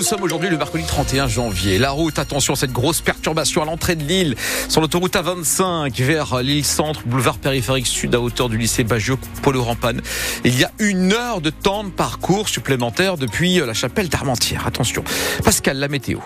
nous sommes aujourd'hui le mercredi 31 janvier. La route, attention, cette grosse perturbation à l'entrée de l'île sur l'autoroute A25 vers l'île centre, boulevard périphérique sud à hauteur du lycée Baggio, Polo Rampane. Il y a une heure de temps de parcours supplémentaire depuis la chapelle d'Armentières. Attention. Pascal, la météo.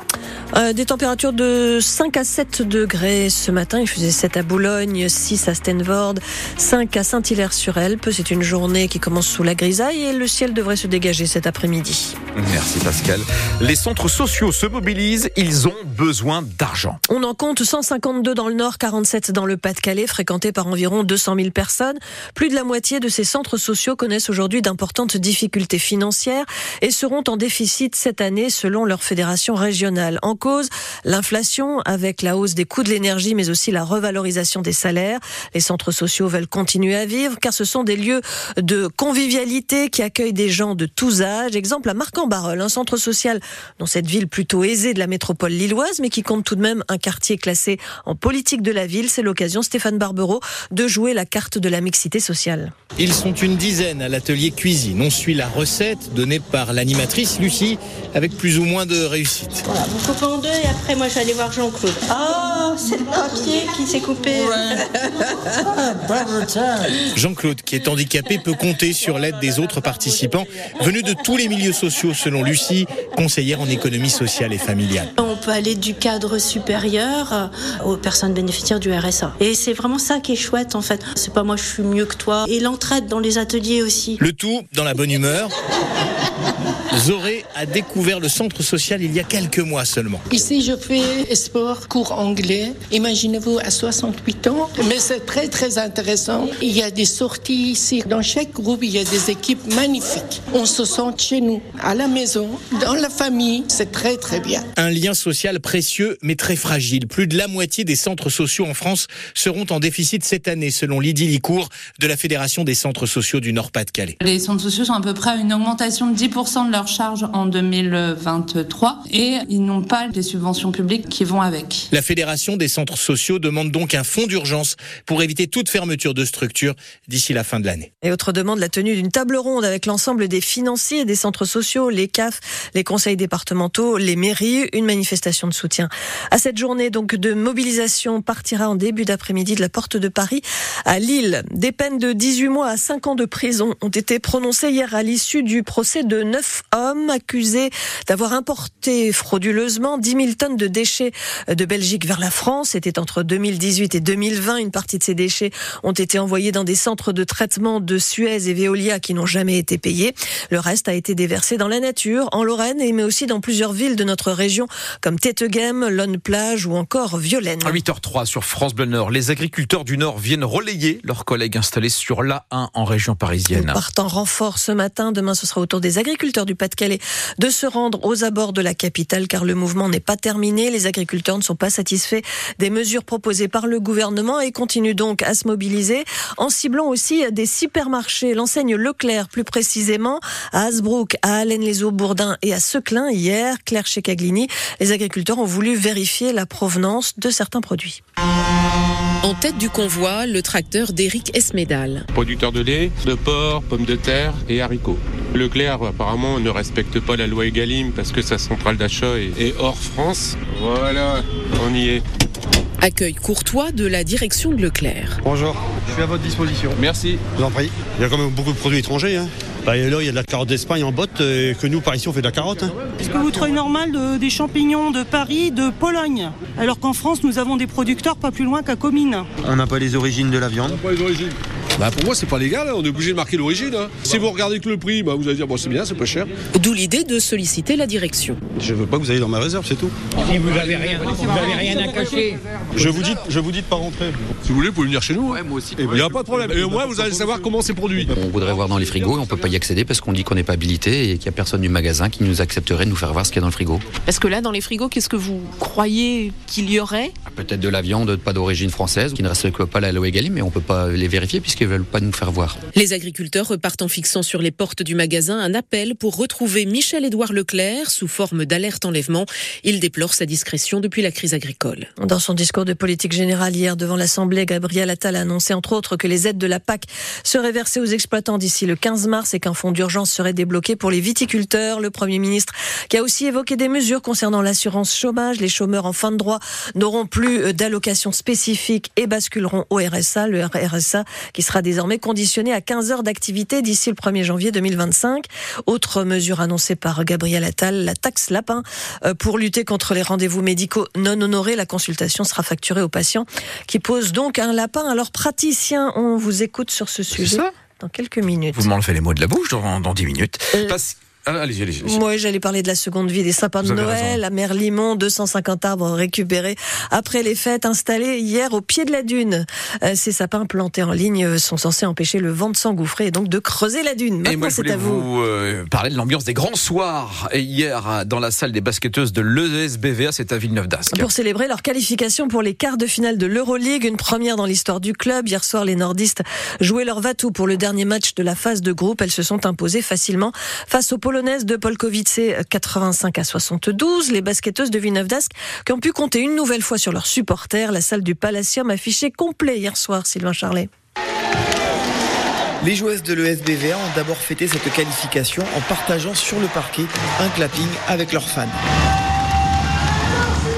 Euh, des températures de 5 à 7 degrés ce matin. Il faisait 7 à Boulogne, 6 à Stenvord, 5 à Saint-Hilaire-sur-Elpe. C'est une journée qui commence sous la grisaille et le ciel devrait se dégager cet après-midi. Merci Pascal. Les centres sociaux se mobilisent, ils ont besoin d'argent. On en compte 152 dans le nord, 47 dans le Pas-de-Calais, fréquentés par environ 200 000 personnes. Plus de la moitié de ces centres sociaux connaissent aujourd'hui d'importantes difficultés financières et seront en déficit cette année selon leur fédération régionale. En cause, l'inflation avec la hausse des coûts de l'énergie mais aussi la revalorisation des salaires. Les centres sociaux veulent continuer à vivre car ce sont des lieux de convivialité qui accueillent des gens de tous âges. Exemple à marc en un centre social dans cette ville plutôt aisée de la métropole lilloise, mais qui compte tout de même un quartier classé en politique de la ville. C'est l'occasion, Stéphane Barbero, de jouer la carte de la mixité sociale. Ils sont une dizaine à l'atelier cuisine. On suit la recette donnée par l'animatrice Lucie avec plus ou moins de réussite. Voilà, vous coupez en deux et après moi je vais aller voir Jean-Claude. Ah, c'est le papier qui s'est coupé. Jean-Claude, qui est handicapé, peut compter sur l'aide des autres participants venus de tous les milieux sociaux, selon Lucie, conseillère en économie sociale et familiale. On peut aller du cadre supérieur aux personnes bénéficiaires du RSA. Et c'est vraiment ça qui est chouette en fait. C'est pas moi je suis mieux que toi. Et l'entraide dans les ateliers aussi. Le tout dans la bonne humeur. Zoré a découvert le centre social il y a quelques mois seulement. Ici, je fais sport, cours anglais. Imaginez-vous à 68 ans. Mais c'est très, très intéressant. Il y a des sorties ici. Dans chaque groupe, il y a des équipes magnifiques. On se sent chez nous, à la maison, dans la famille. C'est très, très bien. Un lien social précieux, mais très fragile. Plus de la moitié des centres sociaux en France seront en déficit cette année, selon Lydie Licourt de la Fédération des centres sociaux du Nord-Pas-de-Calais. Les centres sociaux sont à peu près à une augmentation de 10% de leur charge en 2023 et ils n'ont pas les subventions publiques qui vont avec. La Fédération des centres sociaux demande donc un fonds d'urgence pour éviter toute fermeture de structure d'ici la fin de l'année. Et autre demande, la tenue d'une table ronde avec l'ensemble des financiers des centres sociaux, les CAF, les conseils départementaux, les mairies, une manifestation de soutien. À cette journée donc de mobilisation partira en début d'après-midi de la porte de Paris à Lille. Des peines de 18 mois à 5 ans de prison ont été prononcées hier à l'issue du procès de neuf hommes accusés d'avoir importé frauduleusement 10 000 tonnes de déchets de Belgique vers la France. C'était entre 2018 et 2020. Une partie de ces déchets ont été envoyés dans des centres de traitement de Suez et Veolia qui n'ont jamais été payés. Le reste a été déversé dans la nature, en Lorraine, mais aussi dans plusieurs villes de notre région, comme Téteghem, Lonne-Plage ou encore Violaine. À 8h03 sur France Bleu Nord, les agriculteurs du Nord viennent relayer leurs collègues installés sur l'A1 en région parisienne. Ils partent en renfort ce matin. Demain, ce sera au tour des agriculteurs du Pas-de-Calais de se rendre aux abords de la capitale car le mouvement n'est pas terminé. Les agriculteurs ne sont pas satisfaits des mesures proposées par le gouvernement et continuent donc à se mobiliser en ciblant aussi des supermarchés. L'enseigne Leclerc, plus précisément, à Hasbrook, à Allen-les-Eaux, Bourdin et à Seclin hier, Claire Checaglini. Les agriculteurs ont voulu vérifier la provenance de certains produits. En tête du convoi, le tracteur d'Éric Esmédal. Producteur de lait, de porc, pommes de terre et haricots. Leclerc apparemment ne respecte pas la loi Egalim parce que sa centrale d'achat est hors France. Voilà, on y est. Accueil courtois de la direction de Leclerc. Bonjour, je suis à votre disposition. Merci. Je vous en prie. Il y a quand même beaucoup de produits étrangers. Hein. Bah, là, il y a de la carotte d'Espagne en botte, et que nous, par ici, on fait de la carotte. Hein. Est-ce que vous trouvez normal de, des champignons de Paris, de Pologne Alors qu'en France, nous avons des producteurs pas plus loin qu'à Comines? On n'a pas les origines de la viande. On n'a pas les origines. Bah pour moi, c'est pas légal, hein. on est obligé de marquer l'origine. Hein. Si vous regardez que le prix, bah vous allez dire, bon, c'est bien, c'est pas cher. D'où l'idée de solliciter la direction. Je veux pas que vous ayez dans ma réserve, c'est tout. Si vous avez rien, vous avez rien à cacher. Je vous dis, je vous dis de pas rentrer. Si vous voulez, vous pouvez venir chez nous. Ouais, moi aussi. Il n'y a pas de problème. Et au moins, vous allez savoir comment c'est produit. On voudrait voir dans les frigos et on peut pas y accéder parce qu'on dit qu'on n'est pas habilité et qu'il n'y a personne du magasin qui nous accepterait de nous faire voir ce qu'il y a dans le frigo. Parce que là, dans les frigos, qu'est-ce que vous croyez qu'il y aurait? Peut-être de la viande pas d'origine française qui ne respecte pas la loi Egalim, mais on peut pas les vérifier puisque qu'ils veulent pas nous faire voir. Les agriculteurs repartent en fixant sur les portes du magasin un appel pour retrouver Michel-Édouard Leclerc sous forme d'alerte enlèvement. Il déplore sa discrétion depuis la crise agricole. Dans son discours de politique générale hier devant l'Assemblée, Gabriel Attal a annoncé entre autres que les aides de la PAC seraient versées aux exploitants d'ici le 15 mars et qu'un fonds d'urgence serait débloqué pour les viticulteurs. Le Premier ministre qui a aussi évoqué des mesures concernant l'assurance chômage. Les chômeurs en fin de droit n'auront plus d'allocations spécifiques et basculeront au RSA. Le RSA qui sera désormais conditionné à 15 heures d'activité d'ici le 1er janvier 2025. Autre mesure annoncée par Gabriel Attal, la taxe lapin euh, pour lutter contre les rendez-vous médicaux non honorés. La consultation sera facturée aux patients qui posent donc un lapin à leurs praticiens. On vous écoute sur ce sujet. dans quelques minutes. Vous m'enlevez les mots de la bouche dans, dans 10 minutes. Euh, Parce- Ah, allez-y, allez-y. allez-y. Moi, j'allais parler de la seconde vie des sapins de Vous Noël. raison. La mer Limon, 250 arbres récupérés après les fêtes installés hier au pied de la dune. Euh, ces sapins plantés en ligne euh, sont censés empêcher le vent de s'engouffrer et donc de creuser la dune. Et Maintenant, moi, je c'est voulais à vous. vous euh, parler de l'ambiance des grands soirs. Et hier, à- dans la salle des basketteuses de l'ESBVA, c'est à Villeneuve d'Ascq. Pour célébrer leur qualification pour les quarts de finale de l'Euroleague, une première dans l'histoire du club. Hier soir, les nordistes jouaient leur va-tout pour le dernier match de la phase de groupe. Elles se sont imposées facilement face aux Polonaises de Polkowice 85 à 72. Les basketteuses de Villeneuve qui ont pu compter une nouvelle fois sur leurs supporters. La salle du Palacium affichée complet hier soir, Sylvain Charlet. Les joueuses de l'ESBVA ont d'abord fêté cette qualification en partageant sur le parquet un clapping avec leurs fans.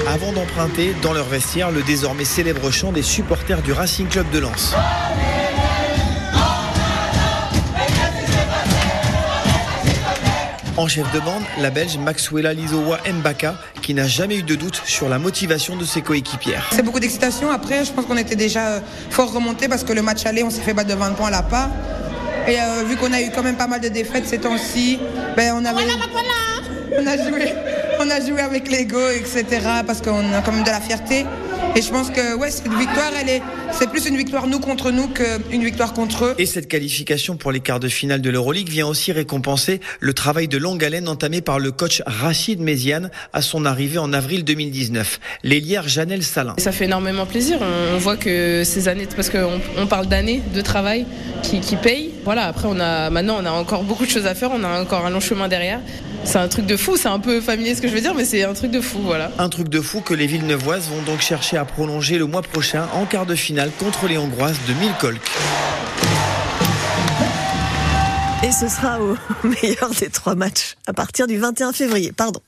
Avant d'emprunter dans leur vestiaire le désormais célèbre chant des supporters du Racing Club de Lens. En chef de bande, la Belge Maxwella Lizowa Mbaka, qui n'a jamais eu de doute sur la motivation de ses coéquipières. C'est beaucoup d'excitation. Après, je pense qu'on était déjà euh, fort remonté parce que le match aller, on s'est fait battre de 20 points à la part. Et euh, vu qu'on a eu quand même pas mal de défaites ces temps-ci, ben, on avait. On a joué, on a joué avec l'ego, etc. Parce qu'on a quand même de la fierté. Et je pense que ouais, cette victoire, elle est, c'est plus une victoire nous contre nous qu'une victoire contre eux. Et cette qualification pour les quarts de finale de l'Euroleague vient aussi récompenser le travail de longue haleine entamé par le coach Rachid Méziane à son arrivée en avril 2019. L'ailière Janelle Salin. Ça fait énormément plaisir. On on voit que ces années, parce qu'on on parle d'années de travail qui, qui payent. Voilà, après, on a, maintenant, on a encore beaucoup de choses à faire. On a encore un long chemin derrière. C'est un truc de fou. C'est un peu familier ce que je veux dire, mais c'est un truc de fou. Voilà. Un truc de fou que les Villeneuvoises vont donc chercher à prolonger le mois prochain en quart de finale contre les Hongroises de Milkolk. Et ce sera au meilleur des trois matchs à partir du 21 février. Pardon.